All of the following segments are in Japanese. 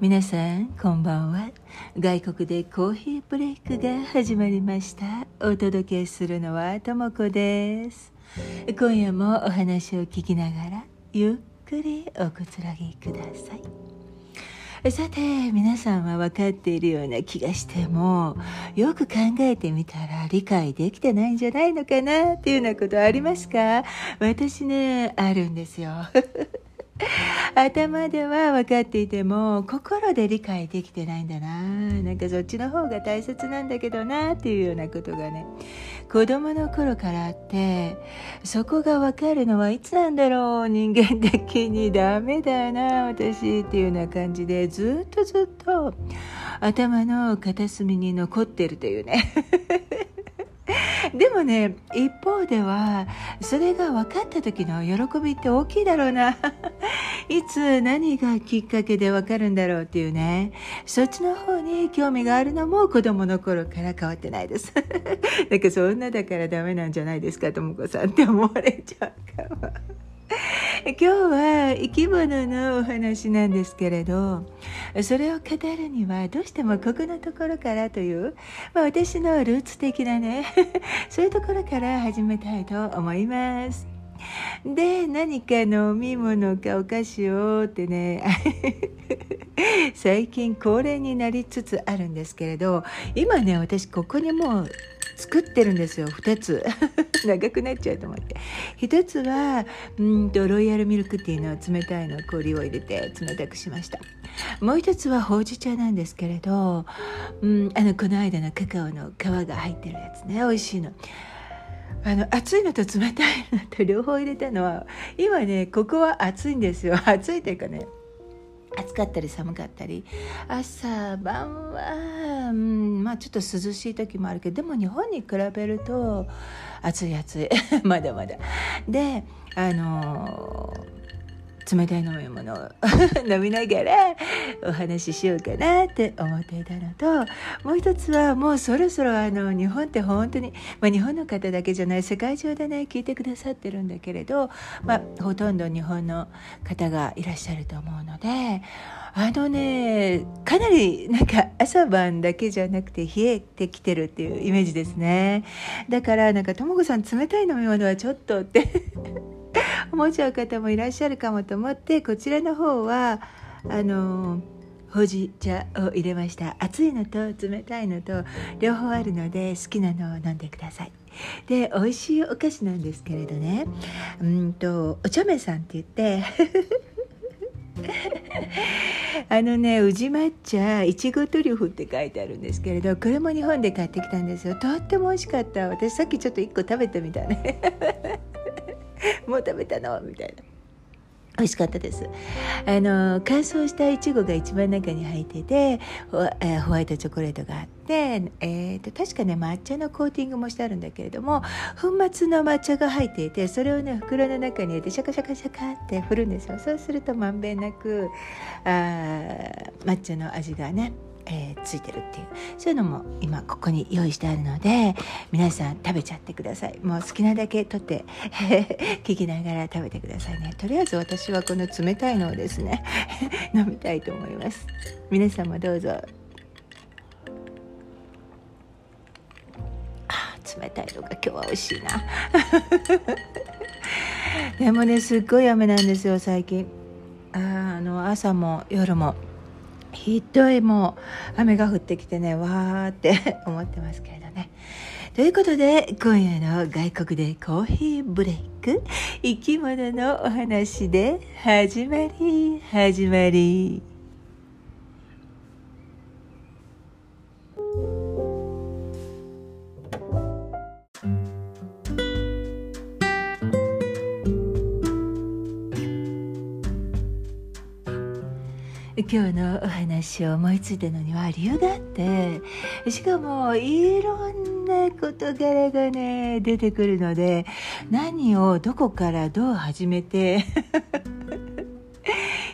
皆さんこんばんは。外国でコーヒーブレイクが始まりました。お届けするのはともこです。今夜もお話を聞きながらゆっくりおくつろぎください。さて皆さんは分かっているような気がしてもよく考えてみたら理解できてないんじゃないのかなっていうようなことありますか？私ねあるんですよ。頭では分かっていても心で理解できてないんだな。なんかそっちの方が大切なんだけどなっていうようなことがね。子供の頃からあってそこが分かるのはいつなんだろう人間的にダメだな私っていうような感じでずっとずっと頭の片隅に残ってるというね。でもね一方ではそれが分かった時の喜びって大きいだろうな。いつ何がきっかけで分かるんだろうっていうね。そっちの方に興味があるのも子供の頃から変わってないです。なんかそんなだからダメなんじゃないですかとも子さんって思われちゃうかも。今日は生き物のお話なんですけれどそれを語るにはどうしてもここのところからという、まあ、私のルーツ的なね そういうところから始めたいと思います。で何か飲み物かお菓子をってね 最近恒例になりつつあるんですけれど今ね私ここにもう作ってるんですよ2つ。長くなっちゃうと思って。1つはうんとロイヤルミルクティーの冷たいの氷を入れて冷たくしました。もう1つはほうじ茶なんですけれど、うん、あのこの間のカカオの皮が入ってるやつね。美味しいの。あの熱いのと冷たいのと両方入れたのは今ねここは暑いんですよ。暑いというかね暑かったり寒かったり。朝晩は、うん、まあちょっと涼しい時もあるけどでも日本に比べると暑い暑い。まだまだ。であのー冷たい飲み物を 飲みながらお話ししようかなって思っていたのともう一つはもうそろそろあの日本って本当に、まあ、日本の方だけじゃない世界中でね聞いてくださってるんだけれど、まあ、ほとんど日本の方がいらっしゃると思うのであのねかなりなんか朝晩だけじゃなくて冷えてきてるっていうイメージですね。だからなんかとも子さん冷たい飲み物はちょっとって思っちゃう方もいらっしゃるかもと思ってこちらの方はあのほうじ茶を入れました。熱いのと冷たいのと両方あるので好きなのを飲んでください。で美味しいお菓子なんですけれどね。うんとお茶目さんって言って あのね宇治抹茶いちごトリュフって書いてあるんですけれどこれも日本で買ってきたんですよ。とっても美味しかった。私さっきちょっと1個食べてみたね。もう食べたのみたいな。美味しかったですあの乾燥したいちごが一番中に入っててホ,、えー、ホワイトチョコレートがあって、えーと、確かね抹茶のコーティングもしてあるんだけれども粉末の抹茶が入っていてそれをね袋の中に入れてシャカシャカシャカって振るんですよそうするとまんべんなくあ抹茶の味がねえー、ついてるっていう。そういうのも今ここに用意してあるので皆さん食べちゃってください。もう好きなだけ取って 聞きながら食べてくださいね。とりあえず私はこの冷たいのをですね 飲みたいと思います。皆さんもどうぞ。あ冷たいのが今日は美味しいな。でもねすっごい雨なんですよ最近。ああの朝も夜も。ひどいもう雨が降ってきてねわーって 思ってますけれどね。ということで今夜の外国でコーヒーブレイク生き物のお話で始まり始まり。今日のお話を思いついたのには理由があってしかもいろんな事柄がね出てくるので何をどこからどう始めて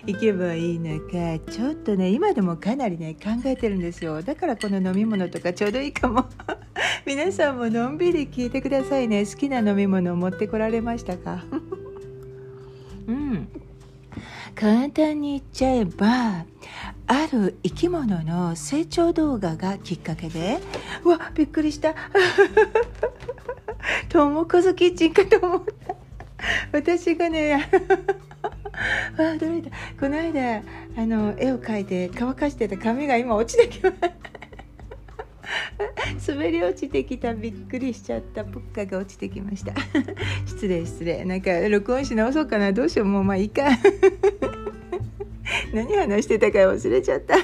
行けばいいのかちょっとね今でもかなりね考えてるんですよ。だからこの飲み物とかちょうどいいかも。皆さんものんびり聞いてくださいね。好きな飲み物を持ってこられましたか？簡単に言っちゃえばある生き物の成長動画がきっかけでうわびっくりした。トモコズキッチンかと思った。私がねわ驚いたこの間あの絵を描いて乾かしてた髪が今落ちてきました。滑り落ちてきたびっくりしちゃったプッカが落ちてきました。失礼失礼。なんか録音し直そうかな。どうしよう。もうまあいいか。何話してたか忘れちゃった。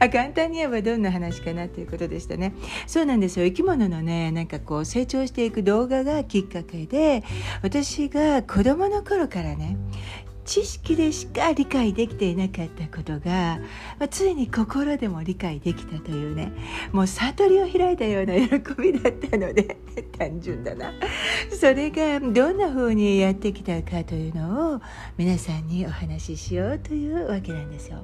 あ簡単に言えばどんな話かなということでしたね。そうなんですよ。生き物のねなんかこう成長していく動画がきっかけで私が子供の頃からね知識でしか理解できていなかったことが、まあ、ついに心でも理解できたというねもう悟りを開いたような喜びだったので 単純だなそれがどんな風にやってきたかというのを皆さんにお話ししようというわけなんですよ。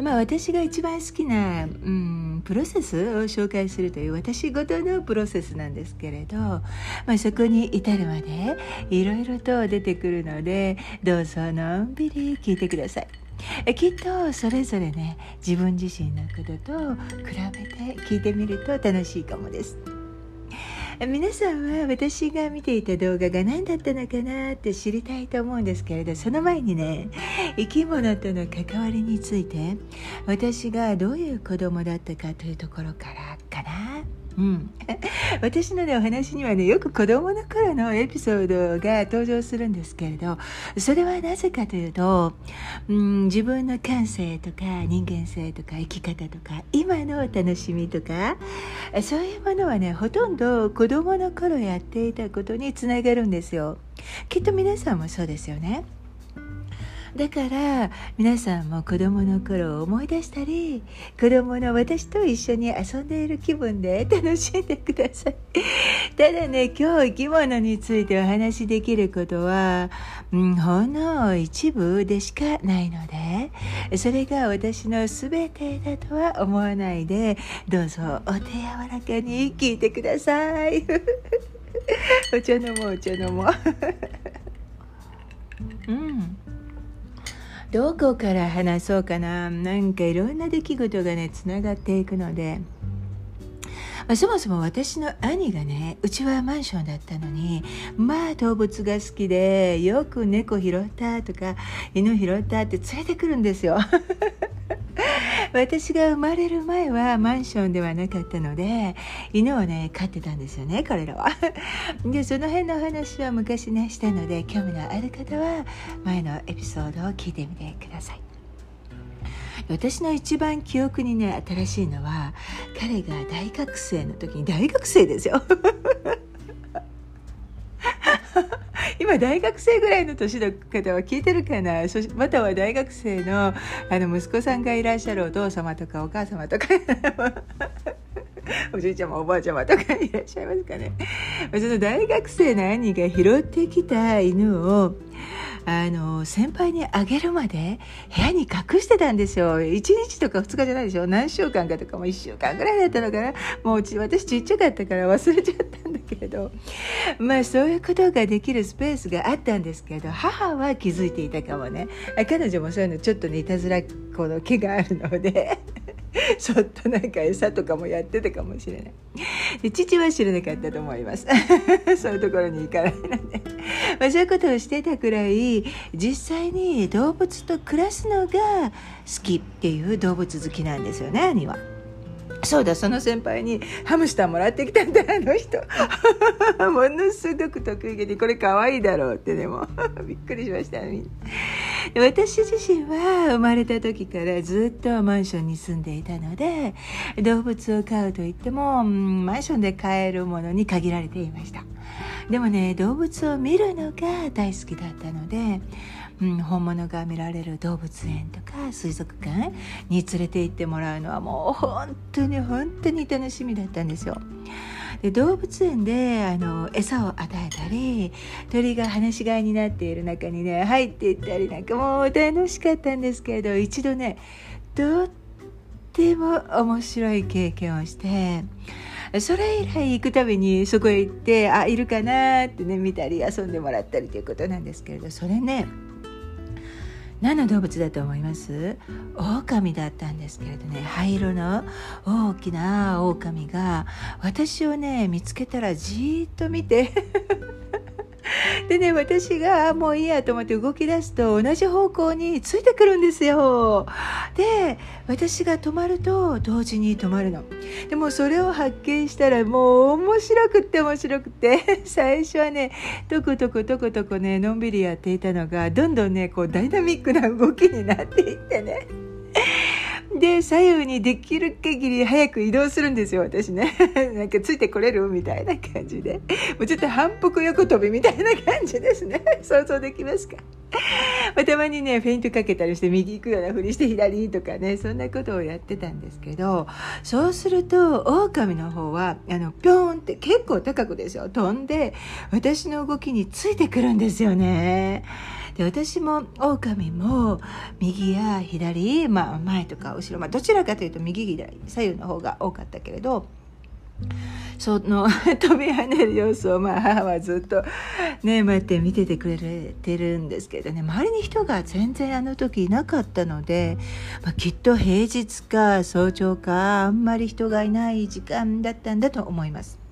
まあ、私が一番好きな、うん、プロセスを紹介するという私事のプロセスなんですけれど、まあ、そこに至るまでいろいろと出てくるのでどうぞのんびり聞いてください。きっとそれぞれね自分自身のことと比べて聞いてみると楽しいかもです。皆さんは私が見ていた動画が何だったのかなって知りたいと思うんですけれどその前にね生き物との関わりについて私がどういう子供だったかというところからかな。うん、私のねお話にはねよく子供の頃のエピソードが登場するんですけれどそれはなぜかというと、うん、自分の感性とか人間性とか生き方とか今の楽しみとかそういうものはねほとんど子供の頃やっていたことにつながるんですよきっと皆さんもそうですよね。だから皆さんも子供の頃を思い出したり子供の私と一緒に遊んでいる気分で楽しんでください。ただね今日生き物についてお話しできることは、うん、ほんの一部でしかないのでそれが私の全てだとは思わないでどうぞお手柔らかに聞いてください。お茶飲もうお茶飲もううん。どこから話そうかな。なんかいろんな出来事がねつながっていくので、まあ、そもそも私の兄がねうちはマンションだったのにまあ動物が好きでよく猫拾ったとか犬拾ったって連れてくるんですよ。私が生まれる前はマンションではなかったので犬をね飼ってたんですよね彼らは でその辺の話は昔ねしたので興味のある方は前のエピソードを聞いてみてください私の一番記憶にね新しいのは彼が大学生の時に大学生ですよ。今大学生ぐらいの年の方は聞いてるかな？そまたは大学生のあの息子さんがいらっしゃるお父様とかお母様とか。おじいちゃまおばあちゃまとかいらっしゃいますかね。その大学生の兄が拾ってきた犬をあの先輩にあげるまで部屋に隠してたんですよ。1日とか2日じゃないでしょ。何週間かとかも1週間ぐらいだったのかな。もううち私ちっちゃかったから忘れちゃったんだけど。まあそういうことができるスペースがあったんですけど母は気づいていたかもね。彼女もそういうのちょっとねいたずらこの気があるので。ちょっとなんか餌とかもやってたかもしれない。で父は知らなかったと思います。そういうところに行かないので、まあ、そういうことをしてたくらい実際に動物と暮らすのが好きっていう動物好きなんですよね兄は。そうだその先輩にハムスターもらってきたんだあの人。ものすごく得意げでこれ可愛いだろうってでも びっくりしました私自身は生まれた時からずっとマンションに住んでいたので動物を飼うといっても、マンションで飼えるものに限られていました。でもね動物を見るのが大好きだったのでうん、本物が見られる動物園とか水族館に連れて行ってもらうのはもう本当に本当に楽しみだったんですよ。で動物園であの餌を与えたり鳥が放し飼いになっている中にね入っていったりなんかもう楽しかったんですけれど一度ねとっても面白い経験をしてそれ以来行くたびにそこへ行ってあいるかなってね見たり遊んでもらったりということなんですけれどそれね何の動物だと思います？狼だったんですけれどね。灰色の大きな狼が私をね見つけたらじーっと見て。でね私がもういいやと思って動き出すと同じ方向についてくるんですよ。で私が止まると同時に止まるの。でもそれを発見したらもう面白くって面白くって。最初はねとことことことこねのんびりやっていたのがどんどんねこうダイナミックな動きになっていってね。で左右にできる限り早く移動するんですよ私ね。なんかついてこれるみたいな感じで。もうちょっと反復横跳びみたいな感じですね。想像できますか？ま、たまにねフェイントかけたりして右行くようなふりして左とかねそんなことをやってたんですけどそうすると狼の方はあのピョーンって結構高くですよ。飛んで私の動きについてくるんですよね。で私も狼も右や左、まあ、前とか後ろ、まあ、どちらかというと右左左右の方が多かったけれどその 飛び跳ねる様子をまあ母はずっとね待って見ててくれてるんですけどね周りに人が全然あの時いなかったので、まあ、きっと平日か早朝かあんまり人がいない時間だったんだと思います。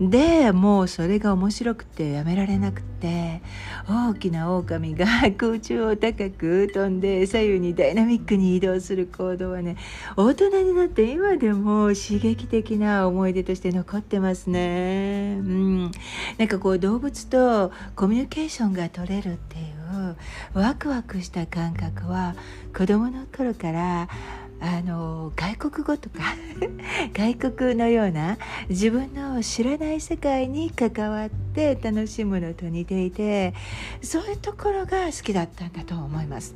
でもうそれが面白くてやめられなくて大きな狼が空中を高く飛んで左右にダイナミックに移動する行動はね大人になって今でも刺激的な思い出として残ってますね。うん、なんかこう動物とコミュニケーションが取れるっていうワクワクした感覚は子供の頃からあの外国語とか 外国のような自分の知らない世界に関わって楽しむのと似ていてそういうところが好きだったんだと思います。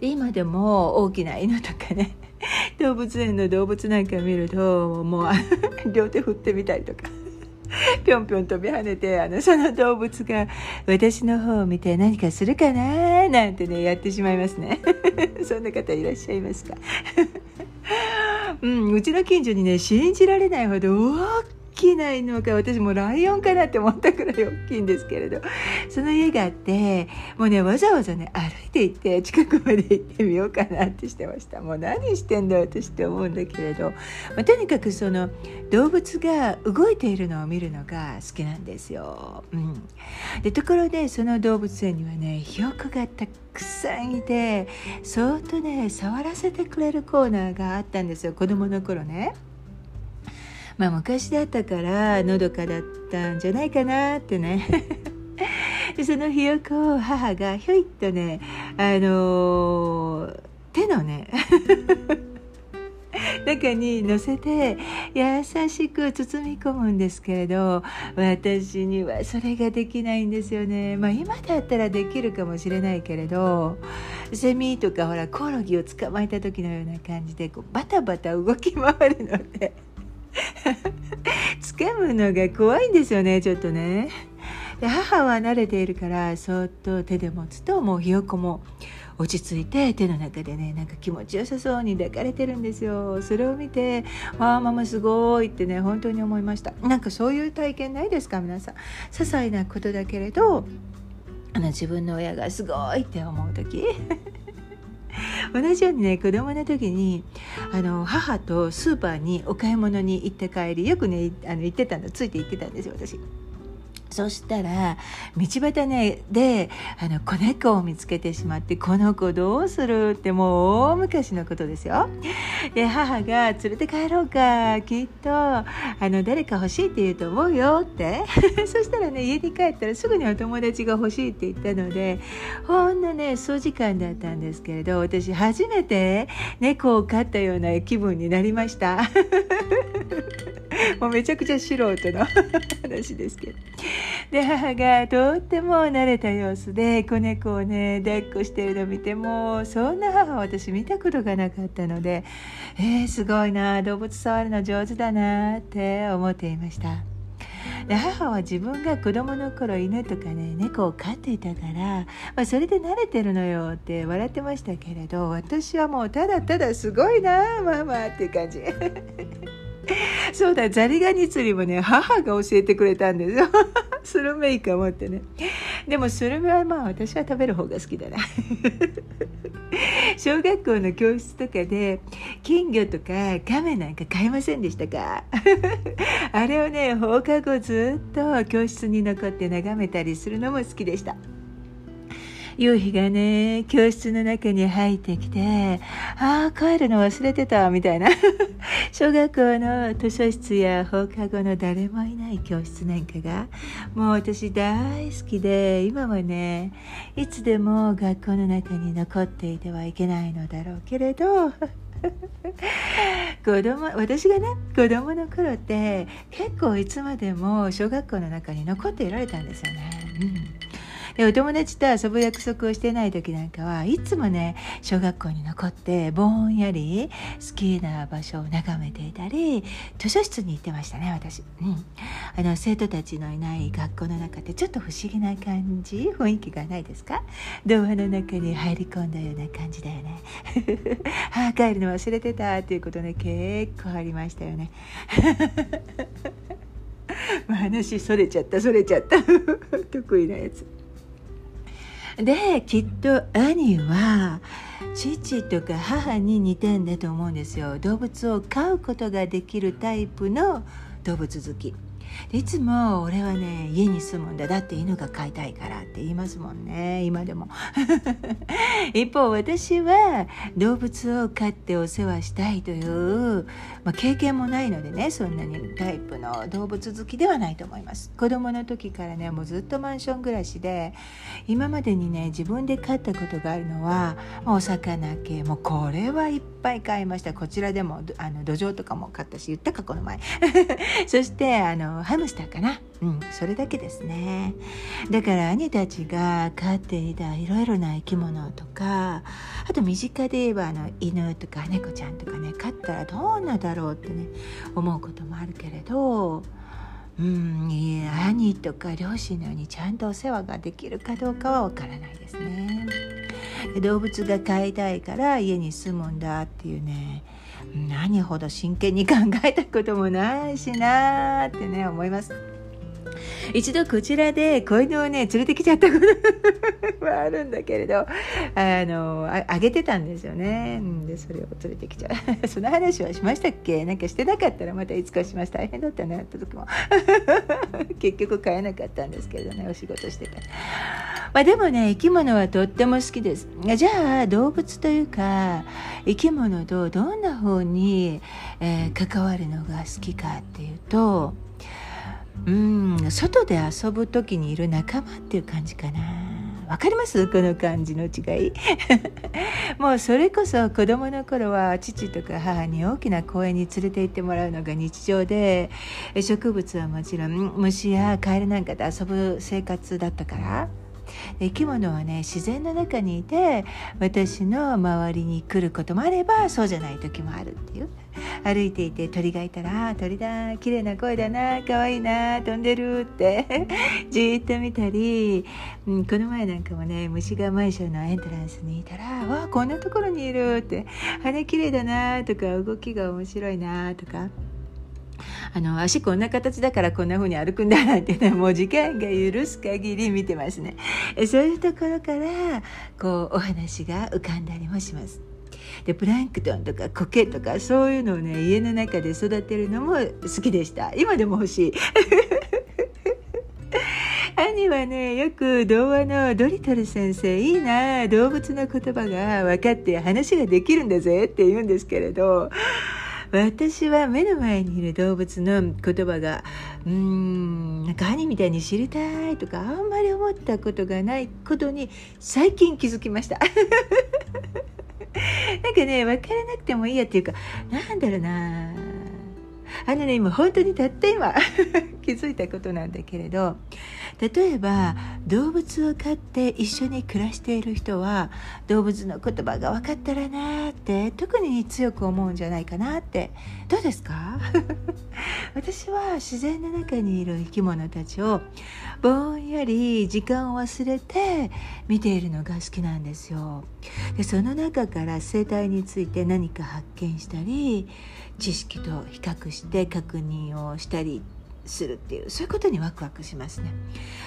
今でも大きな犬とかね 動物園の動物なんか見るともう 両手振ってみたりとかぴょんぴょん飛び跳ねてあのその動物が私の方を見て何かするかななんてねやってしまいますね そんな方いらっしゃいますか？うん、うちの近所にね信じられないほど大きな犬か私もライオンかなって思ったくらい大きいんですけれど。その家があってもうねわざわざね歩いて行って近くまで行ってみようかなってしてました。もう何してんだ私って思うんだけれど、まあ、とにかくその動物が動いているのを見るのが好きなんですよ。うん、でところでその動物園にはねひよこがたくさんいてそっとね触らせてくれるコーナーがあったんですよ。子供の頃ね。まあ昔だったからのどかだったんじゃないかなってね。そのひよこを母がひょいっとねあのー、手のね 中に乗せて優しく包み込むんですけれど私にはそれができないんですよね。まあ今だったらできるかもしれないけれどセミとかほらコオロギを捕まえた時のような感じでこうバタバタ動き回るので。掴むのが怖いんですよねちょっとね。で母は慣れているからそっと手で持つともうひよこも落ち着いて手の中でねなんか気持ちよさそうに抱かれてるんですよ。それを見て「わあママすごい」ってね本当に思いました。なんかそういう体験ないですか皆さん。些細なことだけれどあの自分の親がすごいって思う時。同じようにね子供の時にあの母とスーパーにお買い物に行って帰りよくねあの行ってたのついて行ってたんですよ私。そしたら道端ねであの子猫を見つけてしまってこの子どうするってもう大昔のことですよ。で母が連れて帰ろうかきっとあの誰か欲しいって言うと思うよって そしたらね家に帰ったらすぐにお友達が欲しいって言ったのでほんのね数時間だったんですけれど私初めて猫を飼ったような気分になりました。もうめちゃくちゃ素人の話ですけど。で母がとっても慣れた様子で子猫をね抱っこしてるのを見てもそんな母私見たことがなかったのでえー、すごいな動物触るの上手だなって思っていました。で母は自分が子供の頃犬とかね猫を飼っていたから、まあ、それで慣れてるのよって笑ってましたけれど私はもうただただすごいなママっていう感じ。そうだザリガニ釣りもね母が教えてくれたんですよ。スルメイカ持ってね。でもスルメはまあ私は食べる方が好きだな。小学校の教室とかで金魚とか亀なんか買いませんでしたか？あれをね放課後ずっと教室に残って眺めたりするのも好きでした。夕日がね教室の中に入ってきてああ帰るの忘れてたみたいな。小学校の図書室や放課後の誰もいない教室なんかがもう私大好きで今はねいつでも学校の中に残っていてはいけないのだろうけれど。子供私がね子供の頃って結構いつまでも小学校の中に残っていられたんですよね。うん。でお友達と遊ぶ約束をしてない時なんかはいつもね小学校に残ってぼんやり好きな場所を眺めていたり図書室に行ってましたね私、うん、あの生徒たちのいない学校の中ってちょっと不思議な感じ？雰囲気がないですか？童話の中に入り込んだような感じだよね。は あ帰るの忘れてたっていうことね結構ありましたよね。話それちゃったそれちゃった。得意なやつ。できっと兄は父とか母に似てんだと思うんですよ。動物を飼うことができるタイプの動物好き。いつも俺はね家に住むんだ。だって犬が飼いたいからって言いますもんね。今でも。一方私は動物を飼ってお世話したいという、まあ、経験もないのでねそんなにタイプの動物好きではないと思います。子供の時からねもうずっとマンション暮らしで今までにね自分で飼ったことがあるのはお魚系もうこれはいっぱい買いました。こちらでもあの土壌とかも買ったし言ったかこの前。そしてあのハムスターかな。うんそれだけですね。だから兄たちが飼っていたいろいろな生き物とかあと身近で言えばあの犬とか猫ちゃんとかね飼ったらどんなだろうってね思うこともあるけれどうんいや兄とか両親のようにちゃんとお世話ができるかどうかはわからないですね動物が飼いたいから家に住むんだっていうね何ほど真剣に考えたこともないしなーってね思います。一度こちらで子犬をね連れてきちゃったことはあるんだけれどあのあげてたんですよね。でそれを連れてきちゃう。その話はしましたっけ？なんかしてなかったらまたいつかします。大変だったねった時も。結局買えなかったんですけれどねお仕事してたまあ、でもね生き物はとっても好きです。じゃあ動物というか生き物とどんな方に、えー、関わるのが好きかっていうとうん外で遊ぶ時にいる仲間っていう感じかな。わかります？この感じの違い。もうそれこそ子供の頃は父とか母に大きな公園に連れて行ってもらうのが日常で植物はもちろん虫やカエルなんかで遊ぶ生活だったから。生き物はね自然の中にいて私の周りに来ることもあればそうじゃない時もあるっていう。歩いていて鳥がいたら「鳥だ綺麗な声だな可愛いな飛んでる」って。じっと見たり、うん、この前なんかもね虫がマンションのエントランスにいたら「わあこんなところにいる」って「羽綺麗だな」とか「動きが面白いな」とか。あの足こんな形だからこんな風に歩くんだなんてねもう時間が許す限り見てますね。そういうところからこうお話が浮かんだりもします。でプランクトンとか苔とかそういうのをね家の中で育てるのも好きでした。今でも欲しい。兄はねよく童話のドリトル先生いいな。動物の言葉が分かって話ができるんだぜって言うんですけれど。私は目の前にいる動物の言葉がうーんなんか兄みたいに知りたいとかあんまり思ったことがないことに最近気づきました。なんかね分からなくてもいいやっていうかなんだろうなあのね今本当にたった今 気づいたことなんだけれど例えば動物を飼って一緒に暮らしている人は動物の言葉が分かったらなって特に強く思うんじゃないかなってどうですか？私は自然の中にいる生き物たちをぼんやり時間を忘れて見ているのが好きなんですよ。でその中から生態について何か発見したり知識と比較して確認をしたりするっていうそういうことにワクワクしますね。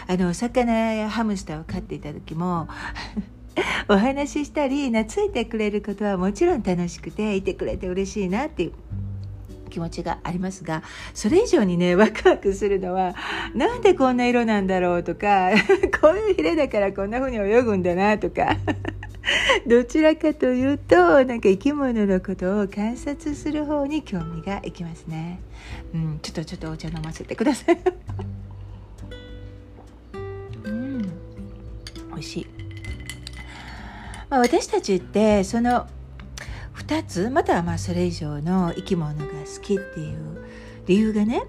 あの魚やハムスターを飼っていた時も お話ししたり懐いてくれることはもちろん楽しくていてくれて嬉しいなっていう気持ちがありますがそれ以上にね ワクワクするのはなんでこんな色なんだろうとか こういうヒレだからこんな風に泳ぐんだなとか どちらかというとなんか生き物のことを観察する方に興味がいきますね。うん、ちょっとちょっとお茶飲ませてください。うん、美味しい。まあ、私たちってその2つまたはまあそれ以上の生き物が好きっていう理由がね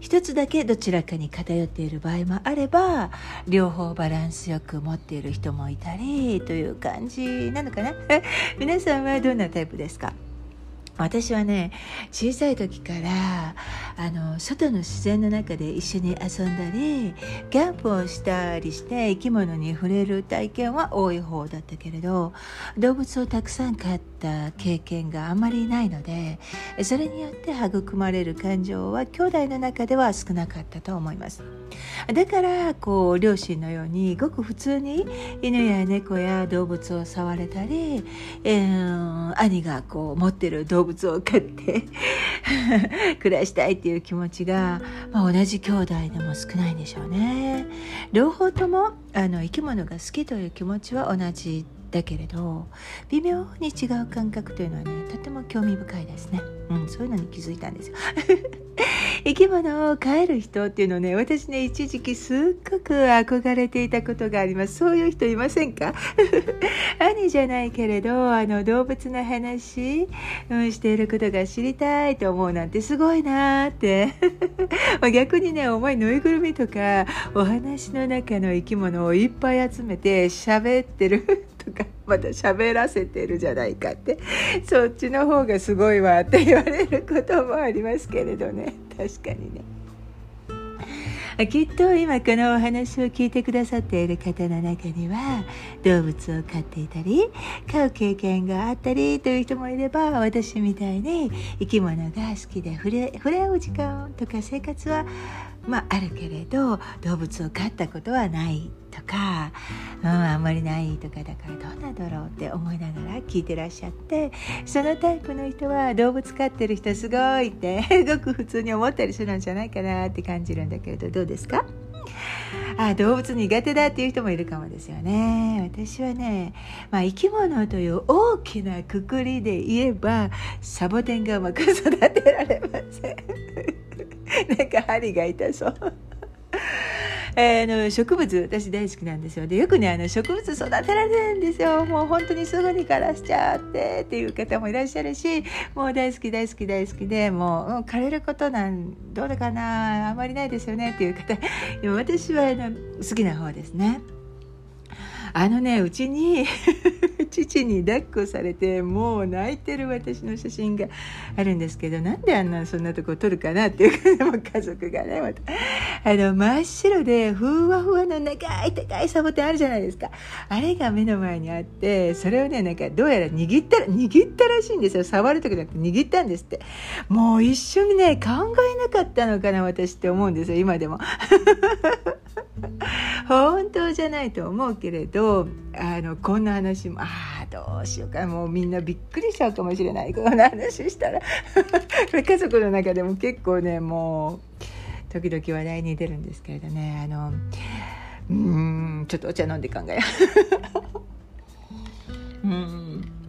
一つだけどちらかに偏っている場合もあれば両方バランスよく持っている人もいたりという感じなのかな。皆さんはどんなタイプですか？私はね小さい時からあの外の自然の中で一緒に遊んだりキャンプをしたりして生き物に触れる体験は多い方だったけれど動物をたくさん飼った経験があまりないのでそれによって育まれる感情は兄弟の中では少なかったと思います。だからこう両親のようにごく普通に犬や猫や動物を触れたり、えー、兄がこう持ってる動物を買って 暮らしたいっていう気持ちが、まあ、同じ兄弟でも少ないんでしょうね。両方ともあの生き物が好きという気持ちは同じだけれど微妙に違う感覚というのはねとても興味深いですね、うん、そういうのに気づいたんですよ。生き物を飼える人っていうのね私ね一時期すっごく憧れていたことがあります。そういう人いませんか？兄じゃないけれどあの動物の話、うん、していることが知りたいと思うなんてすごいなーって。逆にね重いぬいぐるみとかお話の中の生き物をいっぱい集めて喋ってる。とかまた喋らせてるじゃないかってそっちの方がすごいわって 言われることもありますけれどね確かにね。きっと今このお話を聞いてくださっている方の中には動物を飼っていたり飼う経験があったりという人もいれば私みたいに生き物が好きで触れ触れ合う時間とか生活はまあ、あるけれど動物を飼ったことはないとか、うん、あんまりないとかだからどうなんだろうって思いながら聞いてらっしゃってそのタイプの人は動物飼ってる人すごいって ごく普通に思ったりするんじゃないかなって感じるんだけれどどうですか？あ動物苦手だっていう人もいるかもですよね。私はね、まあ、生き物という大きなくくりで言えばサボテンがうまく育てられません。なんか針が痛そう。えー、の植物私大好きなんですよ。でよくねあの植物育てられるんですよ。もう本当にすぐに枯らしちゃってっていう方もいらっしゃるしもう大好き大好き大好きでもう、枯れることなんどうだかなあんまりないですよねっていう方でも私はあの好きな方ですね。あのねうちに 父に抱っこされてもう泣いてる私の写真があるんですけどなんであんなそんなとこ撮るかなっていうかも家族がねまた。あの真っ白でふわふわの長い高いサボテンあるじゃないですか。あれが目の前にあってそれをねなんかどうやら握ったら握ったらしいんですよ。触る時じゃなくて握ったんですって。もう一緒にね考えなかったのかな私って思うんですよ今でも。本当じゃないと思うけれどあのこんな話もああどうしようか。もうみんなびっくりしちゃうかもしれない。こんな話したら。家族の中でも結構ねもう時々話題に出るんですけれどね。あのうんちょっとお茶飲んで考えよう。うん。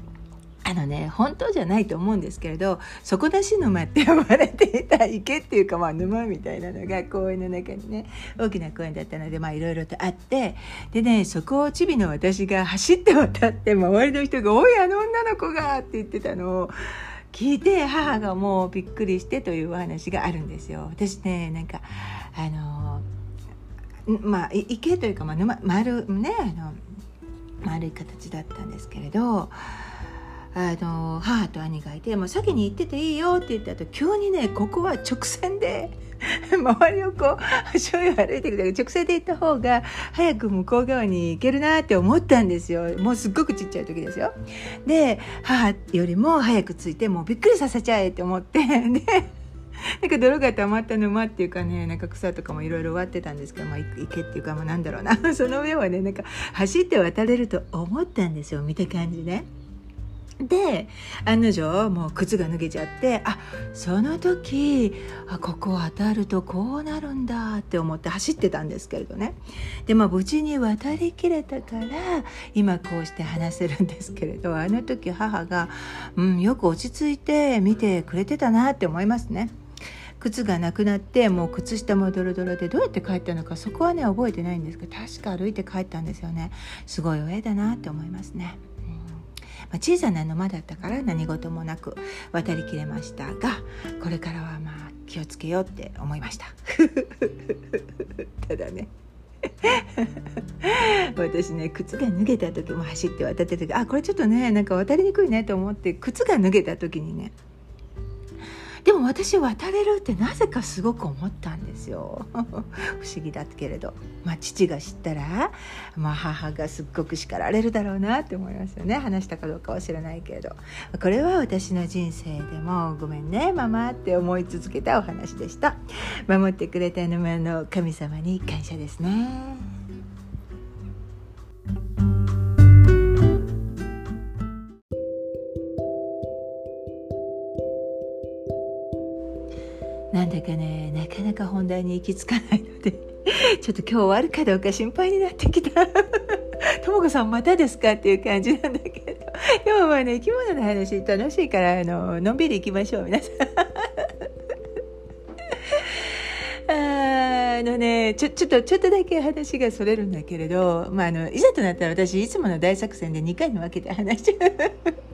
あのね本当じゃないと思うんですけれど底出し沼って呼ばれていた池っていうか、まあ、沼みたいなのが公園の中にね大きな公園だったのでいろいろとあってでねそこをチビの私が走って渡って周りの人が「おいあの女の子が!」って言ってたのを。聞いて母がもうびっくりしてというお話があるんですよ。私ねなんかあのまあ池というか、まあ、沼丸ねあの丸い形だったんですけれどあの母と兄がいて「もう先に行ってていいよ」って言った後急にねここは直線で 周りをこう足を歩いてくる直線で行った方が早く向こう側に行けるなって思ったんですよ。もうすっごくちっちゃい時ですよ。で母よりも早く着いてもうびっくりさせちゃえって思って でなんか泥が溜まった沼っていうかねなんか草とかもいろいろ割ってたんですけど、まあ、池っていうか、まあ、なんだろうな。その上はねなんか走って渡れると思ったんですよ見た感じね。で案の定もう靴が脱げちゃってあその時あここ渡るとこうなるんだって思って走ってたんですけれどねでまあ無事に渡りきれたから今こうして話せるんですけれどあの時母が、うん、よく落ち着いて見てくれてたなって思いますね。靴がなくなってもう靴下もドロドロでどうやって帰ったのかそこはね覚えてないんですけど確か歩いて帰ったんですよねすごい親だなって思いますね。まあ、小さな沼だったから何事もなく渡りきれましたがこれからはまあ気をつけようって思いました。ただね。私ね靴が脱げた時も走って渡ってた時あこれちょっとねなんか渡りにくいねと思って靴が脱げた時にねでも私渡れるってなぜかすごく思ったんですよ。不思議だけれど、まあ、父が知ったら、まあ、母がすっごく叱られるだろうなって思いますよね。話したかどうかは知らないけれど。これは私の人生でもごめんねママって思い続けたお話でした。守ってくれた沼の神様に感謝ですね。なんだかねなかなか本題に行き着かないので ちょっと今日終わるかどうか心配になってきた。とも子さんまたですかっていう感じなんだけど。でもまあね生き物の話楽しいからあののんびり行きましょう皆さん。あのねちょちょっとちょっとだけ話がそれるんだけれど、まあ、あのいざとなったら私いつもの大作戦で2回に分けて話しちゃう。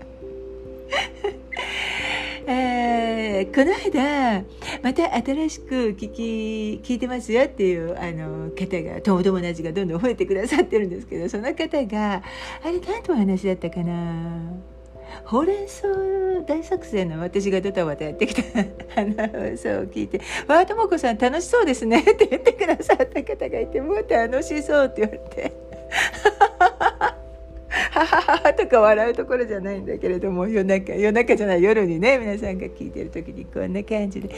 えー、この間また新しく聞き聞いてますよっていうあの方が友友達がどんどん増えてくださってるんですけどその方があれ何の話だったかな？ほうれん草大作戦の私がドタバタやってきた話を聞いて「わあとも子さん楽しそうですね」って言ってくださった方がいて「もう楽しそう」って言われて。はははとか笑うところじゃないんだけれども夜中夜中じゃない夜にね皆さんが聞いてる時にこんな感じで、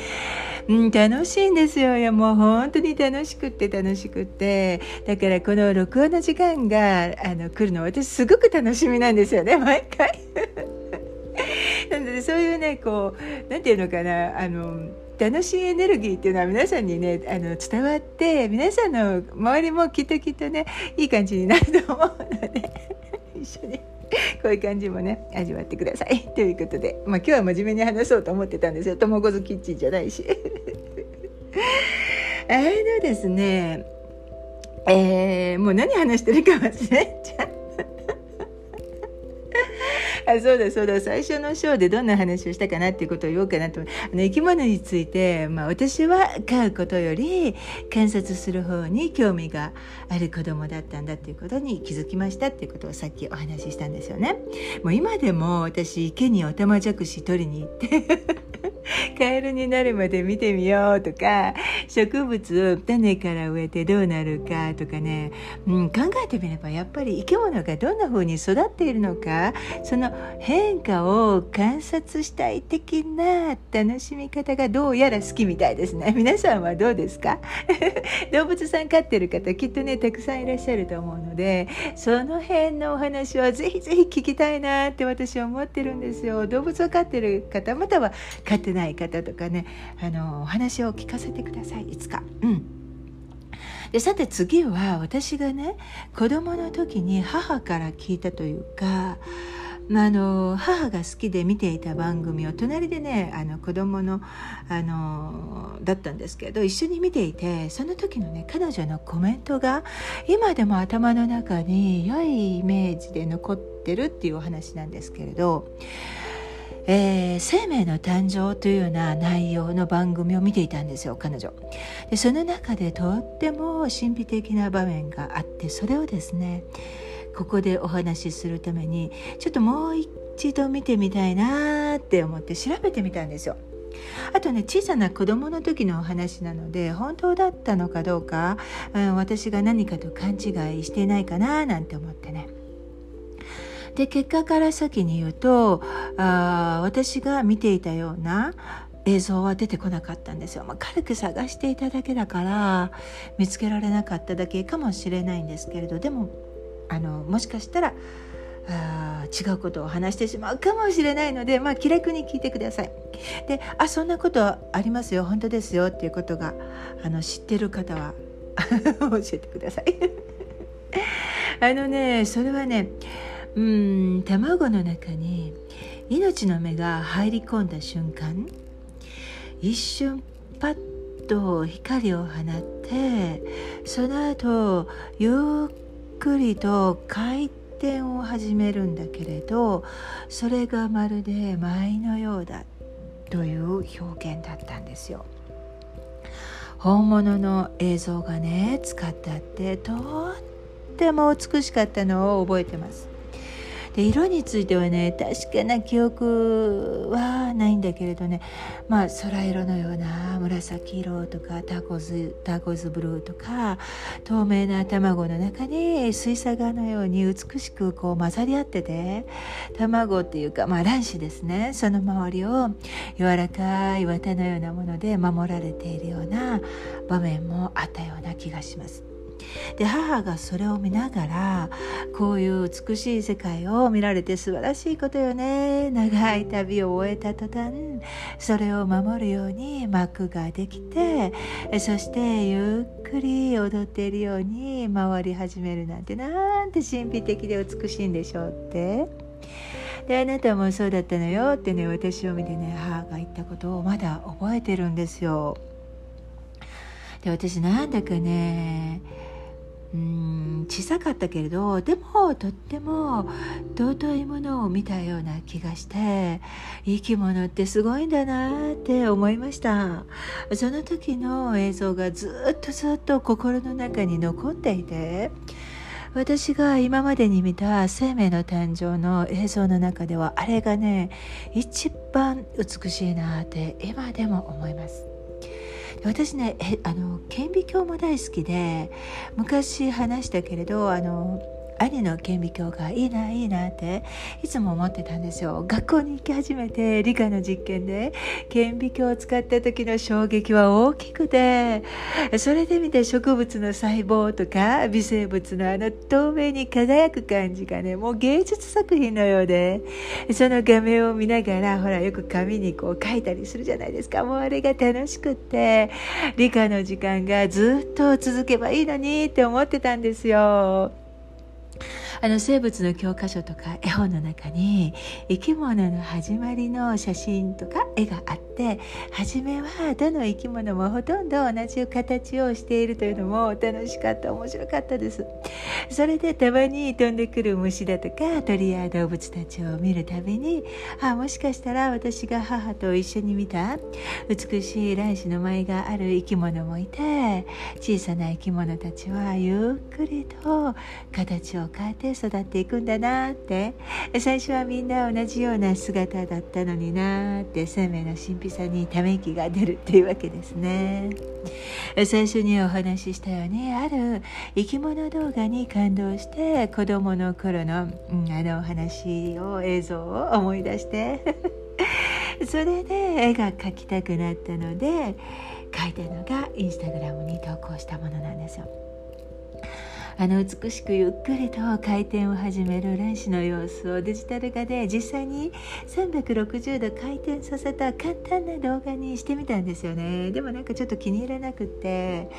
うん、楽しいんですよいやもう本当に楽しくって楽しくってだからこの録音の時間があの来るの私すごく楽しみなんですよね毎回。なのでそういうねこう何て言うのかなあの楽しいエネルギーっていうのは皆さんにねあの伝わって皆さんの周りもきっときっとねいい感じになると思うので。一緒にこういう感じもね味わってくださいということで、まあ、今日は真面目に話そうと思ってたんですよ「ともこずキッチン」じゃないし。あれのですねえー、もう何話してるか忘れちゃった。あそうだそうだ。最初のショーでどんな話をしたかなっていうことを言おうかなと。あの生き物について、まあ、私は飼うことより観察する方に興味がある子供だったんだっていうことに気づきましたっていうことをさっきお話ししたんですよね。もう今でも私池にオタマジャクシ取りに行って カエルになるまで見てみようとか植物を種から植えてどうなるかとかね、うん、考えてみればやっぱり生き物がどんな風に育っているのかその変化を観察したい的な楽しみ方がどうやら好きみたいですね。皆さんはどうですか？動物さん飼ってる方きっとねたくさんいらっしゃると思うのでその辺のお話はぜひぜひ聞きたいなって私は思ってるんですよ。動物を飼ってる方または飼ってない方とかねあのお話を聞かせてください。いつか。うん。でさて次は私がね子供の時に母から聞いたというかまあ、あの母が好きで見ていた番組を隣でねあの子供のあのだったんですけど一緒に見ていてその時のね彼女のコメントが今でも頭の中に良いイメージで残ってるっていうお話なんですけれど。えー、生命の誕生というような内容の番組を見ていたんですよ彼女でその中でとっても神秘的な場面があってそれをですねここでお話しするためにちょっともう一度見てみたいなって思って調べてみたんですよ。あとね小さな子供の時のお話なので本当だったのかどうか、うん、私が何かと勘違いしてないかななんて思ってね。で結果から先に言うとあ私が見ていたような映像は出てこなかったんですよ、まあ、軽く探していただけだから見つけられなかっただけかもしれないんですけれどでもあのもしかしたらあ違うことを話してしまうかもしれないので、まあ、気楽に聞いてください。であそんなことありますよ本当ですよっていうことがあの知ってる方は 教えてください。あのねそれはねうん卵の中に命の芽が入り込んだ瞬間一瞬パッと光を放ってその後ゆっくりと回転を始めるんだけれどそれがまるで舞のようだという表現だったんですよ。本物の映像がね使ってあってとっても美しかったのを覚えてますで色についてはね確かな記憶はないんだけれどねまあ空色のような紫色とかタコズタコズブルーとか透明な卵の中に水彩画のように美しくこう混ざり合ってて卵っていうかまあ卵子ですねその周りを柔らかい綿のようなもので守られているような場面もあったような気がします。で母がそれを見ながらこういう美しい世界を見られて素晴らしいことよね長い旅を終えた途端それを守るように幕ができてそしてゆっくり踊っているように回り始めるなんてなんて神秘的で美しいんでしょうって。であなたもそうだったのよってね私を見てね母が言ったことをまだ覚えてるんですよ。で私なんだかねうん小さかったけれどでもとっても尊いものを見たような気がして生き物ってすごいんだなって思いました。その時の映像がずっとずっと心の中に残っていて私が今までに見た生命の誕生の映像の中ではあれがね一番美しいなって今でも思います。私ねあの顕微鏡も大好きで昔話したけれどあの兄の顕微鏡がいいないいなっていつも思ってたんですよ学校に行き始めて理科の実験で顕微鏡を使った時の衝撃は大きくてそれで見て植物の細胞とか微生物のあの透明に輝く感じがねもう芸術作品のようでその画面を見ながらほらよく紙にこう書いたりするじゃないですかもうあれが楽しくって理科の時間がずっと続けばいいのにって思ってたんですよ。あの生物の教科書とか絵本の中に生き物の始まりの写真とか絵があって初めはどの生き物もほとんど同じ形をしているというのも楽しかった面白かったです。それでたまに飛んでくる虫だとか鳥や動物たちを見るたびにあもしかしたら私が母と一緒に見た美しい卵子の舞がある生き物もいて小さな生き物たちはゆっくりと形を変えて育っていくんだなって。最初はみんな同じような姿だったのになって生命の神秘さにため息が出るっていうわけですね。最初にお話ししたようにある生き物動画に感動して子供の頃の、うん、あのお話を映像を思い出して。それで絵が描きたくなったので描いたのがインスタグラムに投稿したものなんですよ。あの美しくゆっくりと回転を始める卵子の様子をデジタル化で実際に360度回転させた簡単な動画にしてみたんですよね。でもなんかちょっと気に入らなくて。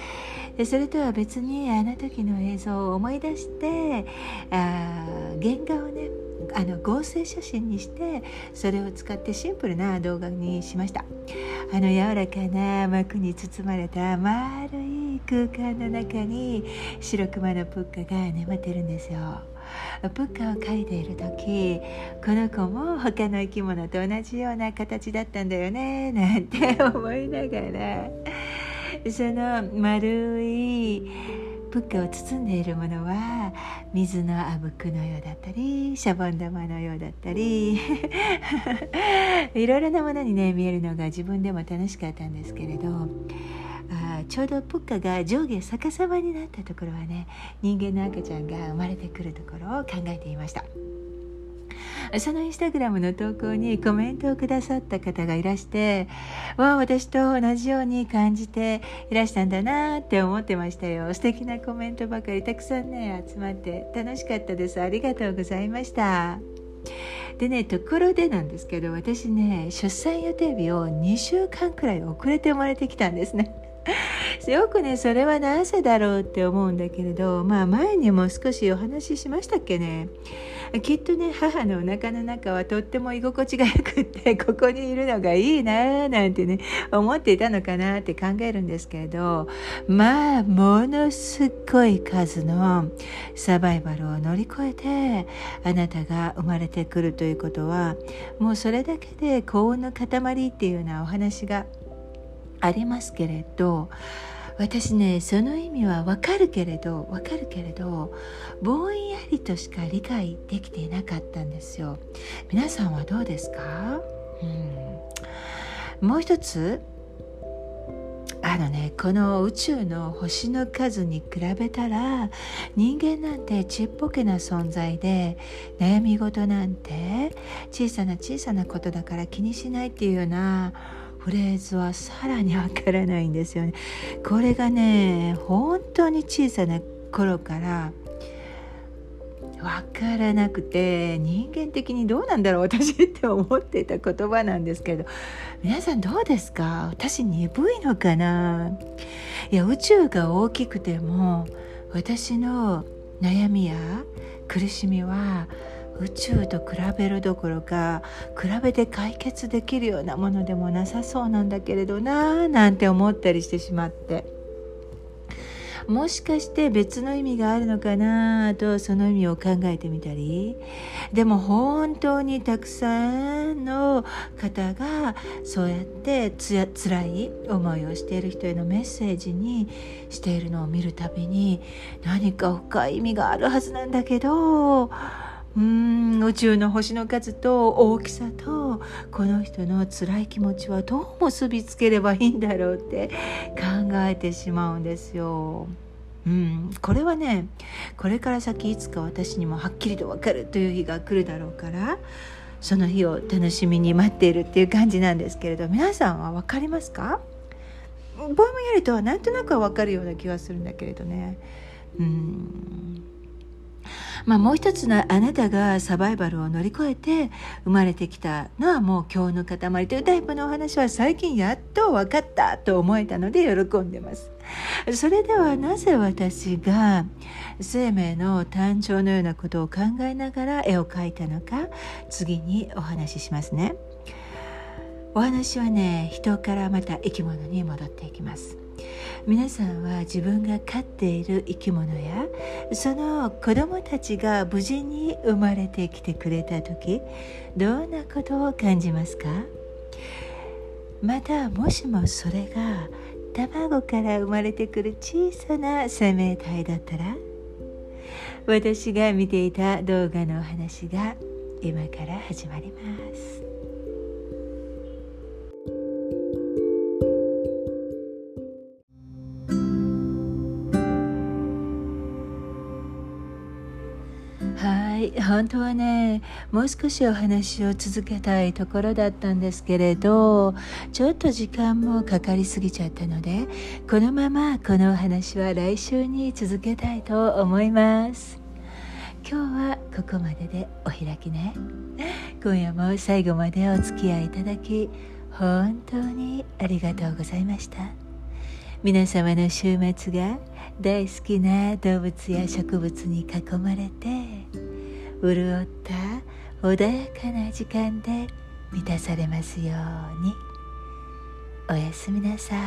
でそれとは別にあの時の映像を思い出してあ原画をねあの合成写真にしてそれを使ってシンプルな動画にしました。あの柔らかな膜に包まれた丸い空間の中に白熊のプッカが眠ってるんですよ。プッカを描いている時この子も他の生き物と同じような形だったんだよねなんて思いながら。その丸いプッカを包んでいるものは水のあぶくのようだったりシャボン玉のようだったり いろいろなものにね見えるのが自分でも楽しかったんですけれどあちょうどプッカが上下逆さまになったところはね人間の赤ちゃんが生まれてくるところを考えていました。そのインスタグラムの投稿にコメントをくださった方がいらしてわあ私と同じように感じていらしたんだなって思ってましたよ。素敵なコメントばかりたくさんね集まって楽しかったです。ありがとうございました。でねところでなんですけど私ね出産予定日を2週間くらい遅れて生まれてきたんですね。よくねそれはなぜだろうって思うんだけれどまあ前にも少しお話ししましたっけね。きっとね母のお腹の中はとっても居心地がよくって ここにいるのがいいななんてね思っていたのかなって考えるんですけれどまあものすっごい数のサバイバルを乗り越えてあなたが生まれてくるということはもうそれだけで幸運の塊っていうようなお話がありますけれど私ねその意味はわかるけれどわかるけれどぼんやりとしか理解できていなかったんですよ。皆さんはどうですか、うん、もう一つあのねこの宇宙の星の数に比べたら人間なんてちっぽけな存在で悩み事なんて小さな小さなことだから気にしないっていうようなフレーズはさらにわからないんですよね。これがね本当に小さな頃から分からなくて人間的にどうなんだろう私って思っていた言葉なんですけど皆さんどうですか？私鈍いのかな？いや宇宙が大きくても私の悩みや苦しみは宇宙と比べるどころか比べて解決できるようなものでもなさそうなんだけれどなぁなんて思ったりしてしまって。もしかして別の意味があるのかなとその意味を考えてみたり。でも本当にたくさんの方がそうやってつや辛い思いをしている人へのメッセージにしているのを見るたびに何か深い意味があるはずなんだけどうん宇宙の星の数と大きさとこの人の辛い気持ちはどう結びつければいいんだろうって考えてしまうんですよ。うん、これはねこれから先いつか私にもはっきりと分かるという日が来るだろうからその日を楽しみに待っているっていう感じなんですけれど皆さんは分かりますか？ぼんやりとはなんとなくは分かるような気がするんだけれどね。うん。まあ、もう一つのあなたがサバイバルを乗り越えて生まれてきたのはもう今日の塊というタイプのお話は最近やっと分かったと思えたので喜んでます。それではなぜ私が生命の誕生のようなことを考えながら絵を描いたのか次にお話ししますね。お話はね人からまた生き物に戻っていきます。皆さんは自分が飼っている生き物やその子供たちが無事に生まれてきてくれた時どんなことを感じますか？またもしもそれが卵から生まれてくる小さな生命体だったら私が見ていた動画のお話が今から始まります。本当はねもう少しお話を続けたいところだったんですけれどちょっと時間もかかりすぎちゃったのでこのままこのお話は来週に続けたいと思います。今日はここまででお開きね。今夜も最後までお付き合いいただき本当にありがとうございました。皆様の週末が大好きな動物や植物に囲まれて潤った穏やかな時間で満たされますように。おやすみなさい。